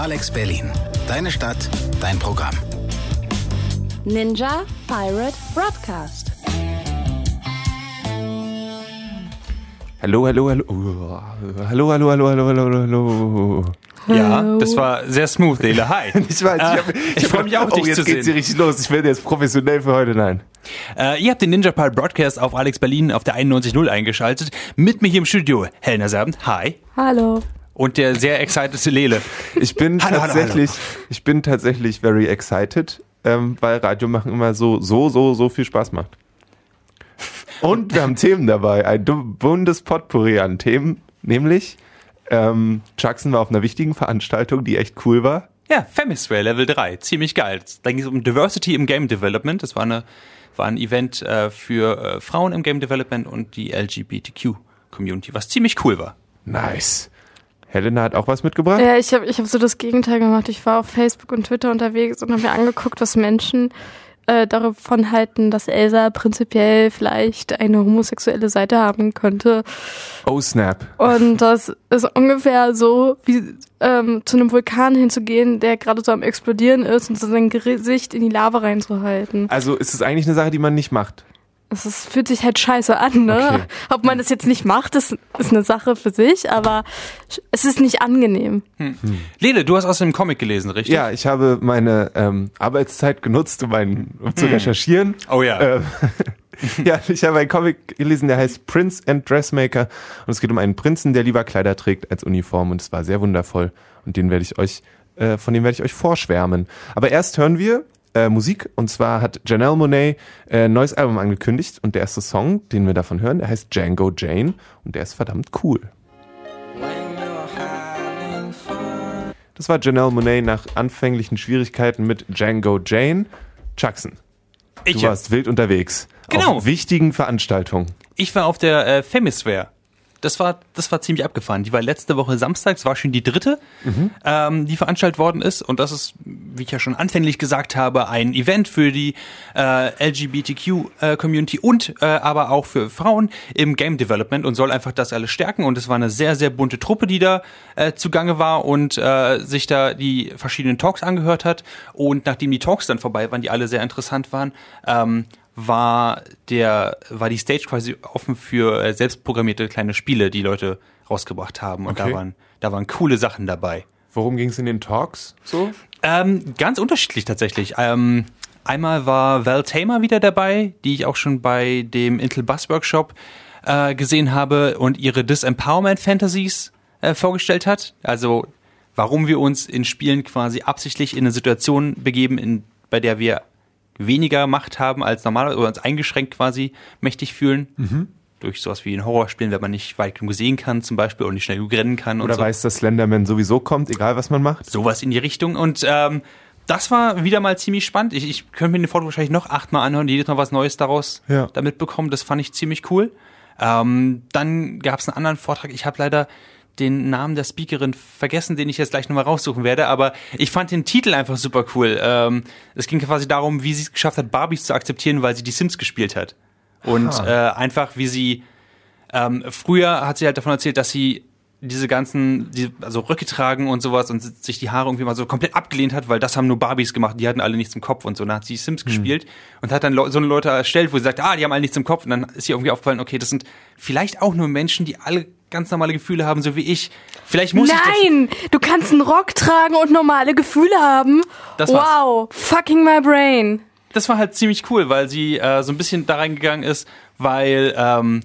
Alex Berlin. Deine Stadt, dein Programm. Ninja Pirate Broadcast. Hallo, hallo, hallo. Hallo, hallo, hallo, hallo, hallo, hallo. Ja, das war sehr smooth, Lele. Hi. Ich weiß, ich, hab, Äh, ich freue mich auch, oh, dich jetzt zu geht's hier sehen. richtig los. Ich werde jetzt professionell für heute. Nein. Äh, ihr habt den Ninja Pirate Broadcast auf Alex Berlin auf der 91.0 eingeschaltet. Mit mir hier im Studio Helena Serbent. Hi. Hallo. Und der sehr excited Lele. Ich bin Hallo, hallo, tatsächlich, ich bin tatsächlich very excited, ähm, weil Radio machen immer so, so, so, so viel Spaß macht. Und wir haben Themen dabei, ein buntes Potpourri an Themen, nämlich ähm, Jackson war auf einer wichtigen Veranstaltung, die echt cool war. Ja, Femisphere Level 3. Ziemlich geil. Da ging es um Diversity im Game Development. Das war, eine, war ein Event äh, für äh, Frauen im Game Development und die LGBTQ Community, was ziemlich cool war. Nice. Helena hat auch was mitgebracht. Ja, ich habe ich hab so das Gegenteil gemacht. Ich war auf Facebook und Twitter unterwegs und habe mir angeguckt, was Menschen äh, davon halten, dass Elsa prinzipiell vielleicht eine homosexuelle Seite haben könnte. Oh snap. Und das ist ungefähr so, wie ähm, zu einem Vulkan hinzugehen, der gerade so am explodieren ist und so sein Gesicht in die Lava reinzuhalten. Also ist es eigentlich eine Sache, die man nicht macht. Es ist, fühlt sich halt scheiße an, ne? Okay. Ob man das jetzt nicht macht, ist, ist eine Sache für sich, aber es ist nicht angenehm. Lele, du hast aus dem Comic gelesen, richtig? Ja, ich habe meine ähm, Arbeitszeit genutzt, um, einen, um zu recherchieren. Oh ja. Ähm, ja, ich habe einen Comic gelesen, der heißt Prince and Dressmaker und es geht um einen Prinzen, der lieber Kleider trägt als Uniform und es war sehr wundervoll und den werde ich euch, äh, von dem werde ich euch vorschwärmen. Aber erst hören wir äh, Musik und zwar hat Janelle Monet äh, ein neues Album angekündigt und der erste Song, den wir davon hören, der heißt Django Jane und der ist verdammt cool. Das war Janelle Monet nach anfänglichen Schwierigkeiten mit Django Jane. Jackson, ich, du warst wild unterwegs. Genau. Auf wichtigen Veranstaltungen. ich war auf der äh, Femisphere. Das war, das war ziemlich abgefahren. Die war letzte Woche Samstag, das war schon die dritte, ähm, die veranstaltet worden ist. Und das ist, wie ich ja schon anfänglich gesagt habe, ein Event für die äh, LGBTQ-Community und äh, aber auch für Frauen im Game Development und soll einfach das alles stärken. Und es war eine sehr, sehr bunte Truppe, die da äh, zugange war und äh, sich da die verschiedenen Talks angehört hat. Und nachdem die Talks dann vorbei waren, die alle sehr interessant waren, ähm, war der war die Stage quasi offen für äh, selbstprogrammierte kleine Spiele, die Leute rausgebracht haben und Okay. da waren da waren coole Sachen dabei. Worum ging es in den Talks so? Ähm, ganz unterschiedlich tatsächlich. Ähm, einmal war Val Tamer wieder dabei, die ich auch schon bei dem Intel Bus Workshop äh, gesehen habe und ihre Disempowerment Fantasies äh, vorgestellt hat. Also warum wir uns in Spielen quasi absichtlich in eine Situation begeben, in, bei der wir weniger Macht haben als normalerweise oder uns eingeschränkt quasi mächtig fühlen. Durch sowas wie in Horrorspielen, wenn man nicht weit genug sehen kann zum Beispiel und nicht schnell genug rennen kann. Oder und so weiß, dass Slenderman sowieso kommt, egal was man macht? sowas in die Richtung. Und ähm, das war wieder mal ziemlich spannend. Ich, ich könnte mir den Vortrag wahrscheinlich noch achtmal anhören, jedes Mal was Neues daraus Ja. damit bekommen. Das fand ich ziemlich cool. Ähm, dann gab es einen anderen Vortrag. Ich habe leider den Namen der Speakerin vergessen, den ich jetzt gleich nochmal raussuchen werde, aber ich fand den Titel einfach super cool. Ähm, es ging quasi darum, wie sie es geschafft hat, Barbies zu akzeptieren, weil sie die Sims gespielt hat. Und äh, einfach, wie sie ähm, früher hat sie halt davon erzählt, dass sie diese ganzen, die, also Röcke tragen und sowas und sich die Haare irgendwie mal so komplett abgelehnt hat, weil das haben nur Barbies gemacht, die hatten alle nichts im Kopf und so. Dann hat sie Sims gespielt und hat dann so eine Leute erstellt, wo sie sagt, ah, die haben alle nichts im Kopf. Und dann ist ihr irgendwie aufgefallen, okay, das sind vielleicht auch nur Menschen, die alle ganz normale Gefühle haben, so wie ich. Vielleicht muss ich das. Nein, du kannst einen Rock tragen und normale Gefühle haben. Das war's. wow, fucking my brain. das war halt ziemlich cool, weil sie äh, so ein bisschen da reingegangen ist, weil ähm,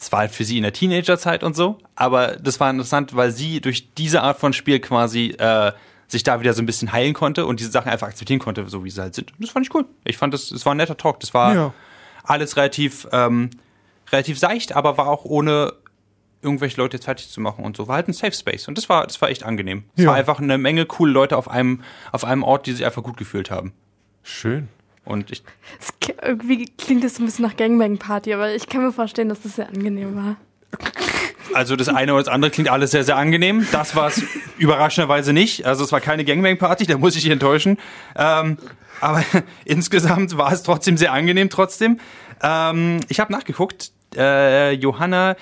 es war halt für sie in der Teenagerzeit und so, aber das war interessant, weil sie durch diese Art von Spiel quasi äh, sich da wieder so ein bisschen heilen konnte und diese Sachen einfach akzeptieren konnte, so wie sie halt sind. Und das fand ich cool. Ich fand das, es war ein netter Talk. Das war Ja. alles relativ, ähm, relativ seicht, aber war auch ohne irgendwelche Leute jetzt fertig zu machen und so. War halt ein Safe Space und das war, das war echt angenehm. Es Ja. war einfach eine Menge coole Leute auf einem, auf einem Ort, die sich einfach gut gefühlt haben. Schön. Und ich, irgendwie klingt das so ein bisschen nach Gangbang-Party, aber ich kann mir vorstellen, dass das sehr angenehm war. Also das eine oder das andere klingt alles sehr, sehr angenehm. Das war es überraschenderweise nicht. Also es war keine Gangbang-Party, da muss ich dich enttäuschen. Ähm, aber insgesamt war es trotzdem sehr angenehm trotzdem. Ähm, ich habe nachgeguckt. Äh, Johanna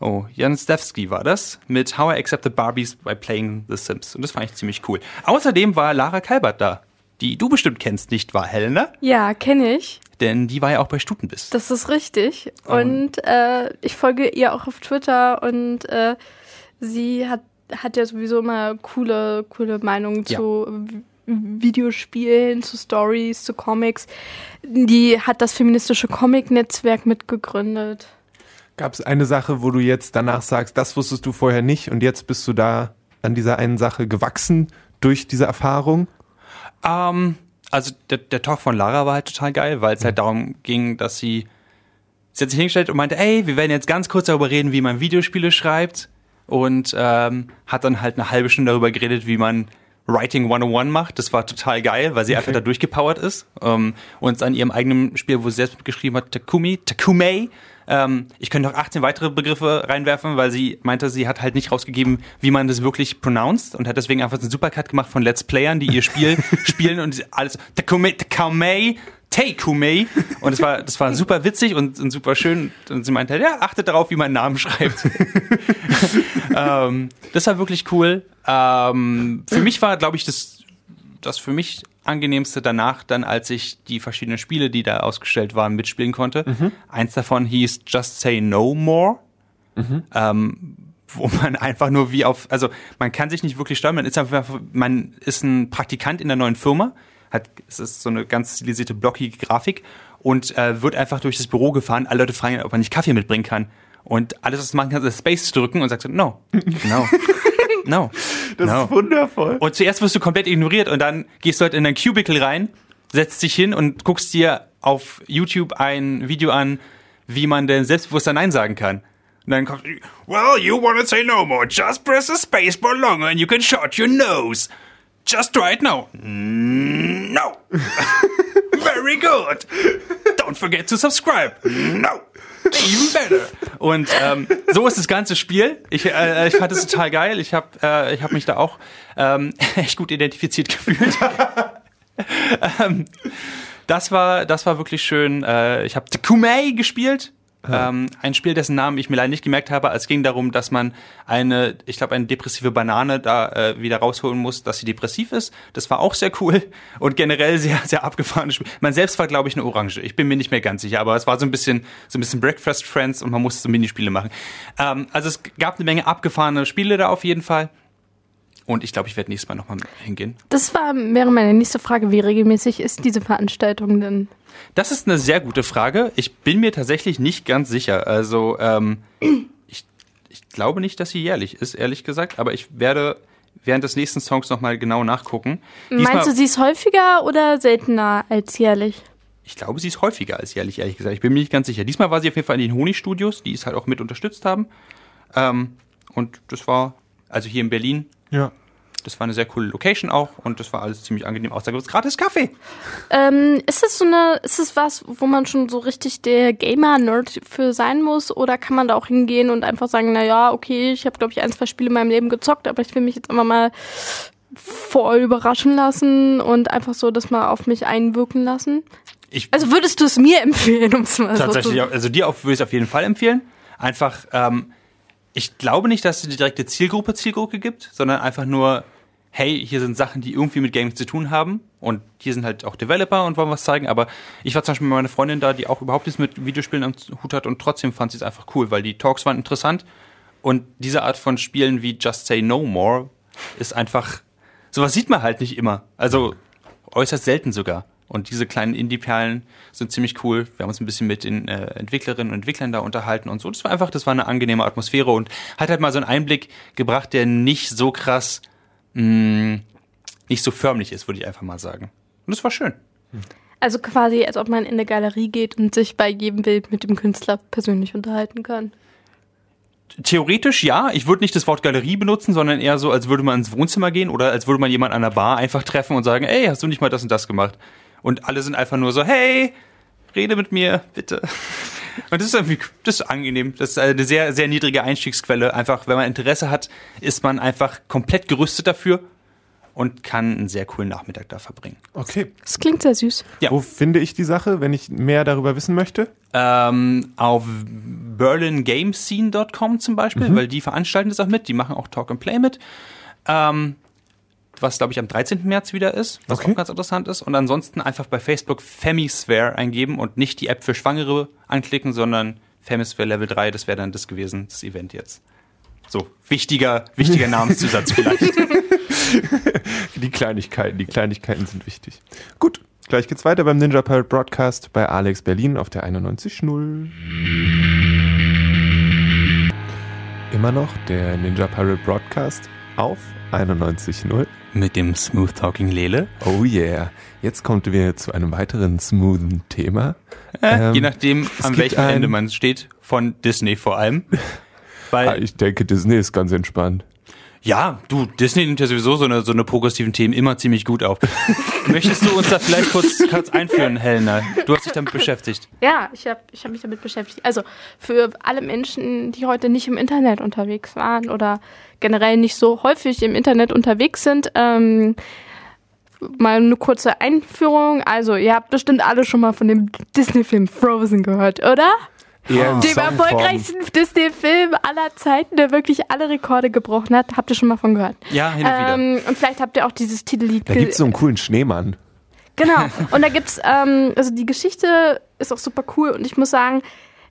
Oh, Jan Stefsky war das mit How I Accepted Barbies by Playing The Sims. Und das fand ich ziemlich cool. Außerdem war Lara Kalbert da, die du bestimmt kennst, nicht wahr, Helena? Ja, kenne ich. Denn die war ja auch bei Stutenbiss. Das ist richtig. Und äh, ich folge ihr auch auf Twitter und äh, sie hat, hat ja sowieso immer coole, coole Meinungen Ja. zu Vi- Videospielen, zu Stories, zu Comics. Die hat das feministische Comic-Netzwerk mitgegründet. Gab es eine Sache, wo du jetzt danach sagst, das wusstest du vorher nicht und jetzt bist du da an dieser einen Sache gewachsen durch diese Erfahrung? Ähm, also der, der Talk von Lara war halt total geil, weil es halt darum ging, dass sie, sie hat sich hingestellt und meinte, ey, wir werden jetzt ganz kurz darüber reden, wie man Videospiele schreibt. Und ähm, hat dann halt eine halbe Stunde darüber geredet, wie man Writing 101 macht. Das war total geil, weil sie einfach da durchgepowert ist. Ähm, und an ihrem eigenen Spiel, wo sie selbst geschrieben hat, Takumi, Takumei, ähm, ich könnte noch 18 weitere Begriffe reinwerfen, weil sie meinte, sie hat halt nicht rausgegeben, wie man das wirklich pronounced und hat deswegen einfach einen Supercut gemacht von Let's Playern, die ihr Spiel spielen und alles Takumei, Takumei, Teikumei und es war das war super witzig und, und super schön und sie meinte halt, ja, achtet darauf, wie man einen Namen schreibt. ähm, das war wirklich cool. Ähm, für mich war, glaube ich, das, das für mich angenehmste danach, dann als ich die verschiedenen Spiele, die da ausgestellt waren, mitspielen konnte. Eins davon hieß Just Say No More. Ähm, wo man einfach nur wie auf, also man kann sich nicht wirklich steuern, man ist einfach, man ist ein Praktikant in der neuen Firma, hat, es ist so eine ganz stilisierte, blockige Grafik und äh, wird einfach durch das Büro gefahren, alle Leute fragen, ob er nicht Kaffee mitbringen kann. Und alles, was man kann, ist Space drücken und sagt so, no, no, no. Das no. ist wundervoll. Und zuerst wirst du komplett ignoriert und dann gehst du halt in dein Cubicle rein, setzt dich hin und guckst dir auf YouTube ein Video an, wie man denn selbstbewusster Nein sagen kann. Und dann kommt, well, you wanna say no more, just press the space bar longer and you can shut your nose. Just try it now. Mm, No. Very good. Don't forget to subscribe. No. Even better. Und ähm, so ist das ganze Spiel. Ich, äh, ich fand es total geil. Ich habe äh, ich hab mich da auch ähm, echt gut identifiziert gefühlt. ähm, das war das war wirklich schön. Äh, ich habe Takumei gespielt. Ähm, ein Spiel, dessen Namen ich mir leider nicht gemerkt habe. Es ging darum, dass man eine, ich glaube, eine depressive Banane da äh, wieder rausholen muss, dass sie depressiv ist. Das war auch sehr cool und generell sehr, sehr abgefahrenes Spiel. Man selbst war, glaube ich, eine Orange. Ich bin mir nicht mehr ganz sicher, aber es war so ein bisschen, so ein bisschen Breakfast Friends und man musste so Minispiele machen. Ähm, also es gab eine Menge abgefahrene Spiele da auf jeden Fall. Und ich glaube, ich werde nächstes Mal nochmal hingehen. Das war, wäre meine nächste Frage. Wie regelmäßig ist diese Veranstaltung denn? Das ist eine sehr gute Frage. Ich bin mir tatsächlich nicht ganz sicher. Also, ähm, ich, ich glaube nicht, dass sie jährlich ist, ehrlich gesagt. Aber ich werde während des nächsten Songs nochmal genau nachgucken. Meinst du, sie ist häufiger oder seltener als jährlich? Ich glaube, sie ist häufiger als jährlich, ehrlich gesagt. Ich bin mir nicht ganz sicher. Diesmal war sie auf jeden Fall in den Honigstudios, die es halt auch mit unterstützt haben. Ähm, und das war, also hier in Berlin, Ja. das war eine sehr coole Location auch und das war alles ziemlich angenehm. Außer gibt's gratis Kaffee. Ähm, ist es so eine, ist es was, wo man schon so richtig der Gamer-Nerd für sein muss? Oder kann man da auch hingehen und einfach sagen, na ja, okay, ich habe, glaube ich, ein, zwei Spiele in meinem Leben gezockt, aber ich will mich jetzt einfach mal voll überraschen lassen und einfach so das mal auf mich einwirken lassen? Ich, Also würdest du es mir empfehlen, um es mal so Tatsächlich, zu auch- also dir auf, würde ich es auf jeden Fall empfehlen. Einfach, ähm, ich glaube nicht, dass es die direkte Zielgruppe Zielgruppe gibt, sondern einfach nur, hey, hier sind Sachen, die irgendwie mit Gaming zu tun haben und hier sind halt auch Developer und wollen was zeigen, aber ich war zum Beispiel mit meiner Freundin da, die auch überhaupt nichts mit Videospielen am Hut hat und trotzdem fand sie es einfach cool, weil die Talks waren interessant und diese Art von Spielen wie Just Say No More ist einfach, sowas sieht man halt nicht immer. Also äußerst selten sogar. Und diese kleinen Indie-Perlen sind ziemlich cool. Wir haben uns ein bisschen mit den äh, Entwicklerinnen und Entwicklern da unterhalten und so. Das war einfach, das war eine angenehme Atmosphäre und hat halt mal so einen Einblick gebracht, der nicht so krass, mh, nicht so förmlich ist, würde ich einfach mal sagen. Und das war schön. Also quasi, als ob man in eine Galerie geht und sich bei jedem Bild mit dem Künstler persönlich unterhalten kann. Theoretisch ja. Ich würde nicht das Wort Galerie benutzen, sondern eher so, als würde man ins Wohnzimmer gehen oder als würde man jemanden an der Bar einfach treffen und sagen, ey, hast du nicht mal das und das gemacht? Und alle sind einfach nur so, hey, rede mit mir, bitte. Und das ist irgendwie, das ist angenehm. Das ist eine sehr, sehr niedrige Einstiegsquelle. Einfach, wenn man Interesse hat, ist man einfach komplett gerüstet dafür. und kann einen sehr coolen Nachmittag da verbringen. Okay. Das klingt sehr süß. Ja. Wo finde ich die Sache, wenn ich mehr darüber wissen möchte? Ähm, auf berlingamescene.com zum Beispiel, Mhm. weil die veranstalten das auch mit, die machen auch Talk and Play mit. Ähm, was, glaube ich, am 13. März wieder ist, was Okay. auch ganz interessant ist. Und ansonsten einfach bei Facebook Femisphere eingeben und nicht die App für Schwangere anklicken, sondern Femisphere Level 3, das wäre dann das gewesen, das Event jetzt. So, wichtiger, wichtiger Namenszusatz vielleicht. Die Kleinigkeiten, die Kleinigkeiten sind wichtig. Gut, gleich geht's weiter beim Ninja Pirate Broadcast bei Alex Berlin auf der 91.0. Immer noch der Ninja Pirate Broadcast auf 91.0. Mit dem Smooth Talking Lele. Oh yeah. Jetzt kommt wir zu einem weiteren smoothen Thema. Ähm, Je nachdem, an welchem ein- Ende man steht, von Disney vor allem. Weil Ah, ich denke, Disney ist ganz entspannt. Ja, du, Disney nimmt ja sowieso so eine, so eine progressiven Themen immer ziemlich gut auf. Möchtest du uns da vielleicht kurz, kurz einführen, Helena? Du hast dich damit beschäftigt. Ja, ich habe ich hab mich damit beschäftigt. Also für alle Menschen, die heute nicht im Internet unterwegs waren oder generell nicht so häufig im Internet unterwegs sind, ähm, mal eine kurze Einführung. Also ihr habt bestimmt alle schon mal von dem Disney-Film Frozen gehört, oder? Eher in Dem Songform. erfolgreichsten Disney-Film aller Zeiten, der wirklich alle Rekorde gebrochen hat. Habt ihr schon mal von gehört? Ja, hin und wieder. Ähm, und vielleicht habt ihr auch dieses Titellied Da ge- gibt's so einen coolen Schneemann. Genau. Und da gibt's, ähm, also die Geschichte ist auch super cool und ich muss sagen,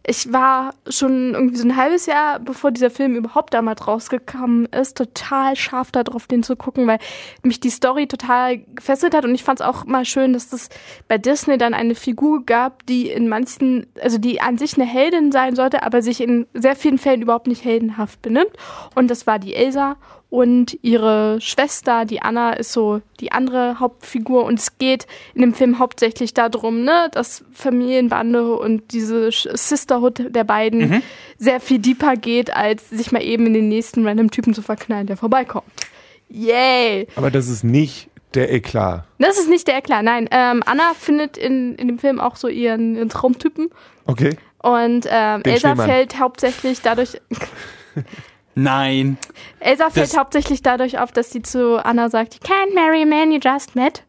ich war schon irgendwie so ein halbes Jahr, bevor dieser Film überhaupt damals rausgekommen ist, total scharf darauf, den zu gucken, weil mich die Story total gefesselt hat und ich fand es auch mal schön, dass es bei Disney dann eine Figur gab, die in manchen, also die an sich eine Heldin sein sollte, aber sich in sehr vielen Fällen überhaupt nicht heldenhaft benimmt. Und das war die Elsa und ihre Schwester, die Anna, ist so die andere Hauptfigur und es geht in dem Film hauptsächlich darum, ne, dass Familienbande und diese Sisterhood der beiden sehr viel deeper geht, als sich mal eben in den nächsten random Typen zu verknallen, der vorbeikommt. Yay! Aber das ist nicht der Eklat. Das ist nicht der Eklat, nein. Ähm, Anna findet in, in dem Film auch so ihren, ihren Traumtypen Okay. und ähm, Elsa fällt hauptsächlich dadurch, Nein. Elsa fällt Das- hauptsächlich dadurch auf, dass sie zu Anna sagt, you can't marry a man you just met.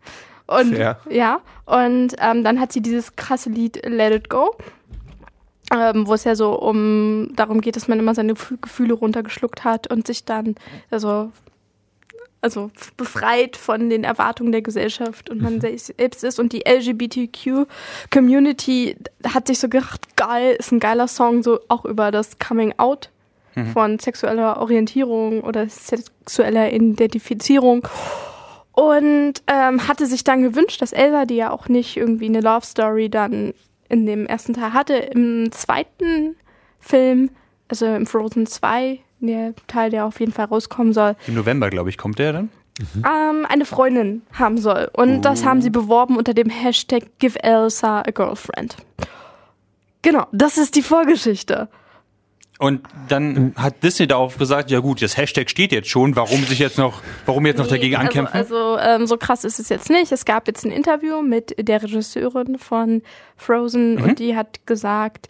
Und Fair. ja, und ähm, dann hat sie dieses krasse Lied Let It Go, ähm, wo es ja so um darum geht, dass man immer seine Gefühl- Gefühle runtergeschluckt hat und sich dann also also befreit von den Erwartungen der Gesellschaft und man se- selbst ist und die LGBTQ Community hat sich so gedacht, geil, ist ein geiler Song so auch über das Coming Out von sexueller Orientierung oder sexueller Identifizierung und ähm, hatte sich dann gewünscht, dass Elsa, die ja auch nicht irgendwie eine Love Story dann in dem ersten Teil hatte, im zweiten Film, also im Frozen 2, der Teil, der auf jeden Fall rauskommen soll, Im November, glaube ich, kommt der dann. ähm, eine Freundin haben soll. Und das haben sie beworben unter dem Hashtag Give Elsa a Girlfriend. Genau, das ist die Vorgeschichte. Und dann hat Disney darauf gesagt, ja gut, das Hashtag steht jetzt schon, warum sich jetzt noch, warum jetzt noch dagegen Nee, ankämpfen? Also, also ähm, so krass ist es jetzt nicht. Es gab jetzt ein Interview mit der Regisseurin von Frozen Mhm. und die hat gesagt,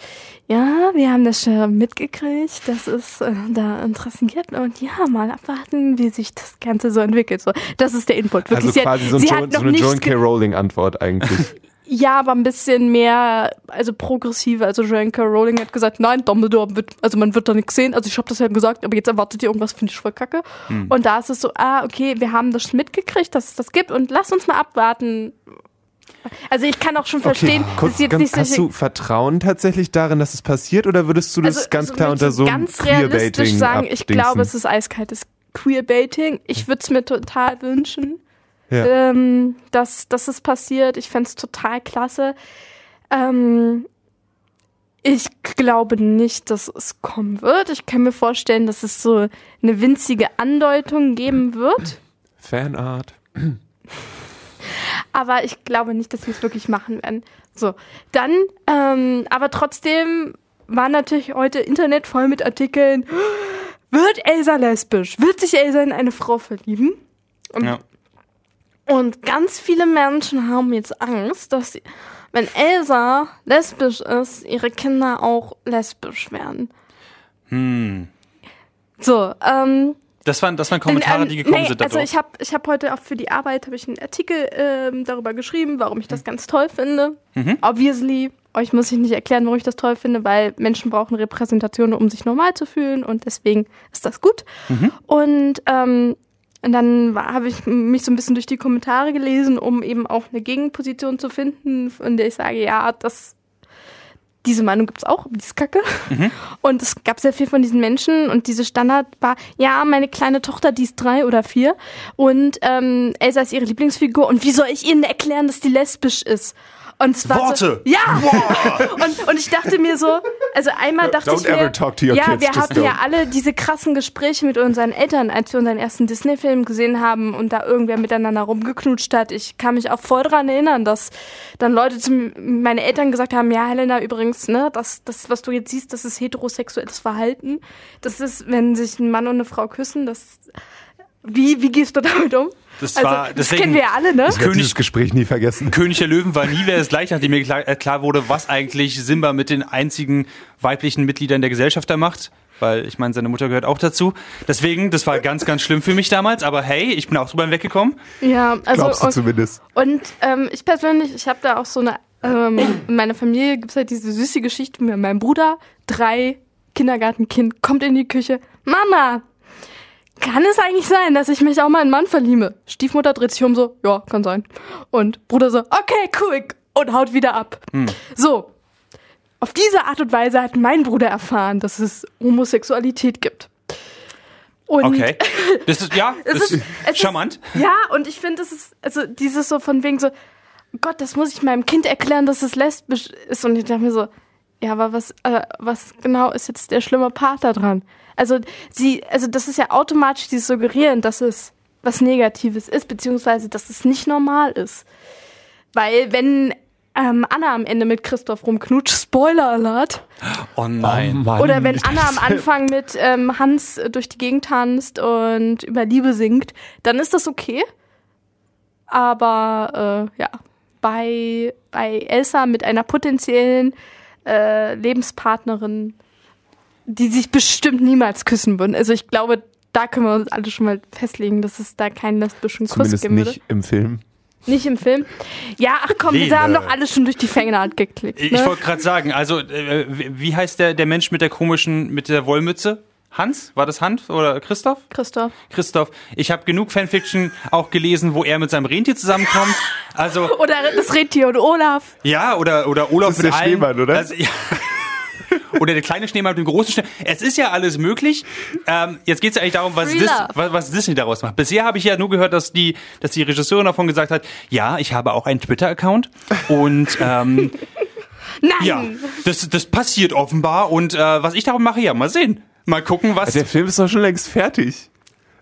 ja, wir haben das schon mitgekriegt, das ist äh, da interessiert und ja, mal abwarten, wie sich das Ganze so entwickelt. So, das ist der Input. Wirklich, Also sie quasi hat, so, ein sie jo hat noch so eine Joan K. Rowling Antwort eigentlich. Ja, aber ein bisschen mehr, also progressiver. Also Joanne K. Rowling hat gesagt, nein, Dumbledore wird, also man wird da nichts sehen. Also ich habe das ja gesagt, aber jetzt erwartet ihr irgendwas, finde ich voll kacke. Hm. Und da ist es so, ah, okay, wir haben das mitgekriegt, dass es das gibt und lass uns mal abwarten. Also ich kann auch schon verstehen, Kurz, dass jetzt nicht hast du Vertrauen tatsächlich darin, dass es passiert oder würdest du das also, ganz also klar unter so ganz realistisch sagen, ich glaube, abdingsen? es ist eiskaltes Queerbaiting. Ich würde es mir total wünschen. Ja. ähm, dass, dass es passiert. Ich fände es total klasse. Ähm, ich glaube nicht, dass es kommen wird. Ich kann mir vorstellen, dass es so eine winzige Andeutung geben wird. Fanart. Aber ich glaube nicht, dass wir es wirklich machen werden. So, dann, ähm, aber trotzdem war natürlich heute Internet voll mit Artikeln. Wird Elsa lesbisch? Wird sich Elsa in eine Frau verlieben? ja. Und ganz viele Menschen haben jetzt Angst, dass sie, wenn Elsa lesbisch ist, ihre Kinder auch lesbisch werden. Hm. So, ähm, Das waren, das waren Kommentare, Ähm, die gekommen nee, sind Also dadurch. ich habe ich hab heute auch für die Arbeit ich einen Artikel ähm, darüber geschrieben, warum ich Mhm. das ganz toll finde. Obviously, euch muss ich nicht erklären, warum ich das toll finde, weil Menschen brauchen Repräsentation, um sich normal zu fühlen und deswegen ist das gut. Mhm. Und ähm, und dann habe ich mich so ein bisschen durch die Kommentare gelesen, um eben auch eine Gegenposition zu finden, von der ich sage, ja, das diese Meinung gibt's auch, die ist kacke. Und es gab sehr viel von diesen Menschen und diese Standard war, ja, meine kleine Tochter, die ist drei oder vier und ähm, Elsa ist ihre Lieblingsfigur und wie soll ich ihnen erklären, dass die lesbisch ist? Und es war Worte! So, ja! Und, und ich dachte mir so, also einmal dachte Don't ich mir, ever talk to your ja, kids, wir hatten ja alle diese krassen Gespräche mit unseren Eltern, als wir unseren ersten Disney-Film gesehen haben und da irgendwer miteinander rumgeknutscht hat. Ich kann mich auch voll dran erinnern, dass dann Leute zu meine Eltern gesagt haben, ja, Helena, übrigens, ne, das, das, was du jetzt siehst, das ist heterosexuelles Verhalten. Das ist, wenn sich ein Mann und eine Frau küssen, das, wie, wie gehst du damit um? Das also, war- das deswegen- kennen wir ja alle, ne? Ich König- dieses Gespräch nie vergessen. König der Löwen war nie wer es gleich, nachdem mir klar, äh, klar wurde, was eigentlich Simba mit den einzigen weiblichen Mitgliedern der Gesellschaft da macht. Weil ich meine, seine Mutter gehört auch dazu. Deswegen, das war ganz, ganz schlimm für mich damals. Aber hey, ich bin auch drüber hinweggekommen. Ja, also Glaubst du und, zumindest. Und ähm, ich persönlich, ich habe da auch so eine, ähm, in meiner Familie gibt's halt diese süße Geschichte mit meinem Bruder, drei Kindergartenkind, kommt in die Küche, Mama, kann es eigentlich sein, dass ich mich auch mal in einen Mann verliebe? Stiefmutter dreht sich um so, ja, kann sein. Und Bruder so, okay, cool, und haut wieder ab. So, auf diese Art und Weise hat mein Bruder erfahren, dass es Homosexualität gibt. Und Okay. Das ist, ja, es das ist, es charmant. Ist, ja, und ich finde, es ist, also dieses so von wegen so, Gott, das muss ich meinem Kind erklären, dass es lesbisch ist. Und ich dachte mir so, ja, aber was, äh, was genau ist jetzt der schlimme Part da dran? Also sie, also das ist ja automatisch dieses Suggerieren, dass es was Negatives ist, beziehungsweise dass es nicht normal ist. Weil wenn ähm, Anna am Ende mit Christoph rumknutscht, Spoiler Alert, Oh nein. Mann. oder wenn Anna am Anfang mit ähm, Hans äh, durch die Gegend tanzt und über Liebe singt, dann ist das okay. Aber äh, ja, bei, bei Elsa mit einer potenziellen äh, Lebenspartnerin, die sich bestimmt niemals küssen würden. Also ich glaube, da können wir uns alle schon mal festlegen, dass es da keinen lesbischen Kuss Zumindest geben würde. nicht im Film. Nicht im Film. Ja, ach komm, Lele. wir haben doch alle schon durch die Fängnart geklickt. Ich Ne? wollte gerade sagen, also äh, wie wie heißt der, der Mensch mit der komischen, mit der Wollmütze? Hans? War das Hans oder Christoph? Christoph. Christoph, ich habe genug Fanfiction auch gelesen, wo er mit seinem Rentier zusammenkommt. Also Oder das Rentier und Olaf. ja, oder oder Olaf Das ist mit der allen- Schneemann, oder? Also, ja. Oder der kleine Schneemann mit dem großen Schneemann. Es ist ja alles möglich. Ähm, jetzt geht es eigentlich darum, was, Dis was, was Disney daraus macht. Bisher habe ich ja nur gehört, dass die, dass die Regisseurin davon gesagt hat, ja, ich habe auch einen Twitter-Account und ähm, Nein! ja, das, das passiert offenbar. Und äh, was ich darum mache, ja, mal sehen. Mal gucken, was. Der Film ist doch schon längst fertig.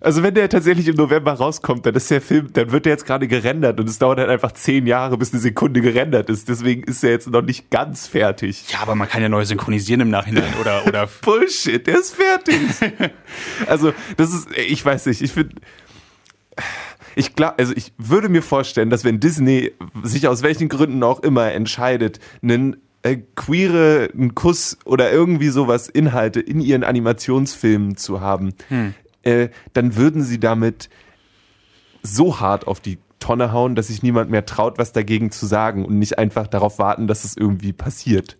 Also wenn der tatsächlich im November rauskommt, dann ist der Film, dann wird der jetzt gerade gerendert und es dauert halt einfach zehn Jahre, bis eine Sekunde gerendert ist. Deswegen ist er jetzt noch nicht ganz fertig. ja, aber man kann ja neu synchronisieren im Nachhinein oder oder Bullshit, der ist fertig. also das ist, ich weiß nicht, ich finde, ich glaube, also ich würde mir vorstellen, dass wenn Disney sich aus welchen Gründen auch immer entscheidet, einen äh, queere einen Kuss oder irgendwie sowas Inhalte in ihren Animationsfilmen zu haben, äh, dann würden sie damit so hart auf die Tonne hauen, dass sich niemand mehr traut, was dagegen zu sagen und nicht einfach darauf warten, dass es irgendwie passiert.